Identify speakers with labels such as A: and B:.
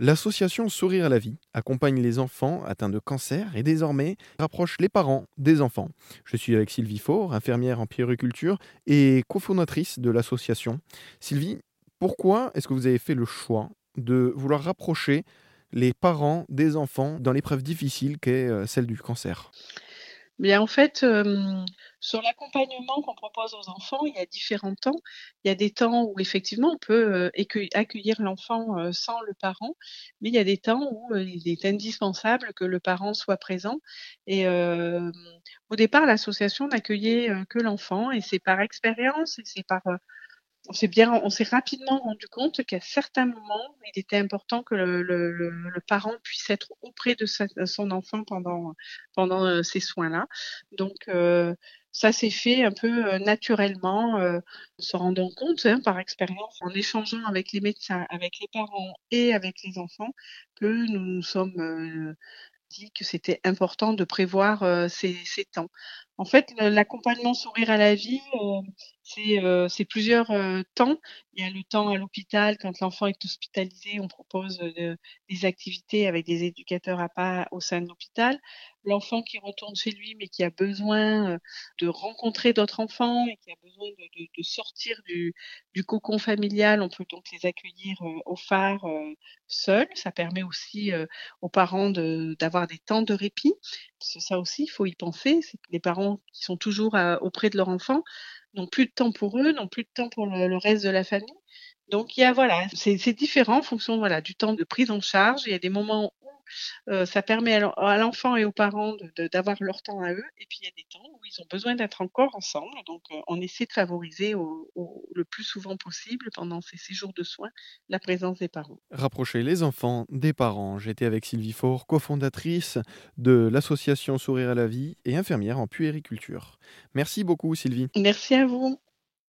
A: L'association Sourire à la vie accompagne les enfants atteints de cancer et désormais rapproche les parents des enfants. Je suis avec Sylvie Faure, infirmière en puériculture et cofondatrice de l'association. Sylvie, pourquoi est-ce que vous avez fait le choix de vouloir rapprocher les parents des enfants dans l'épreuve difficile qu'est euh, celle du cancer?
B: Bien, en fait, sur l'accompagnement qu'on propose aux enfants, il y a différents temps. Il y a des temps où effectivement on peut, accueillir l'enfant, sans le parent, mais il y a des temps où, il est indispensable que le parent soit présent et au départ, l'association n'accueillait, que l'enfant et c'est par expérience et c'est par, on s'est rapidement rendu compte qu'à certains moments, il était important que le, parent puisse être auprès de son enfant pendant euh, ces soins-là. Donc euh, ça s'est fait un peu euh, naturellement, se rendant compte hein, par expérience, en échangeant avec les médecins, avec les parents et avec les enfants, que nous nous sommes dit que c'était important de prévoir ces, temps. En fait, l'accompagnement sourire à la vie, euh, c'est plusieurs temps. Il y a le temps à l'hôpital, quand l'enfant est hospitalisé, on propose des activités avec des éducateurs à pas au sein de l'hôpital. L'enfant qui retourne chez lui, mais qui a besoin de rencontrer d'autres enfants et qui a besoin de, sortir du, cocon familial, on peut donc les accueillir au phare seuls. Ça permet aussi aux parents d'avoir des temps de répit. C'est ça aussi, il faut y penser, que les parents qui sont toujours auprès de leur enfant n'ont plus de temps pour eux, n'ont plus de temps pour le, reste de la famille. Donc il y a voilà, c'est différent en fonction voilà du temps de prise en charge. Il y a des moments euh, ça permet à l'enfant et aux parents d'avoir leur temps à eux. Et puis il y a des temps où ils ont besoin d'être encore ensemble. Donc euh, on essaie de favoriser le plus souvent possible pendant ces séjours de soins la présence des parents.
A: Rapprocher les enfants des parents. J'étais avec Sylvie Faure, cofondatrice de l'association Sourire à la vie et infirmière en puériculture. Merci beaucoup Sylvie.
B: Merci à vous.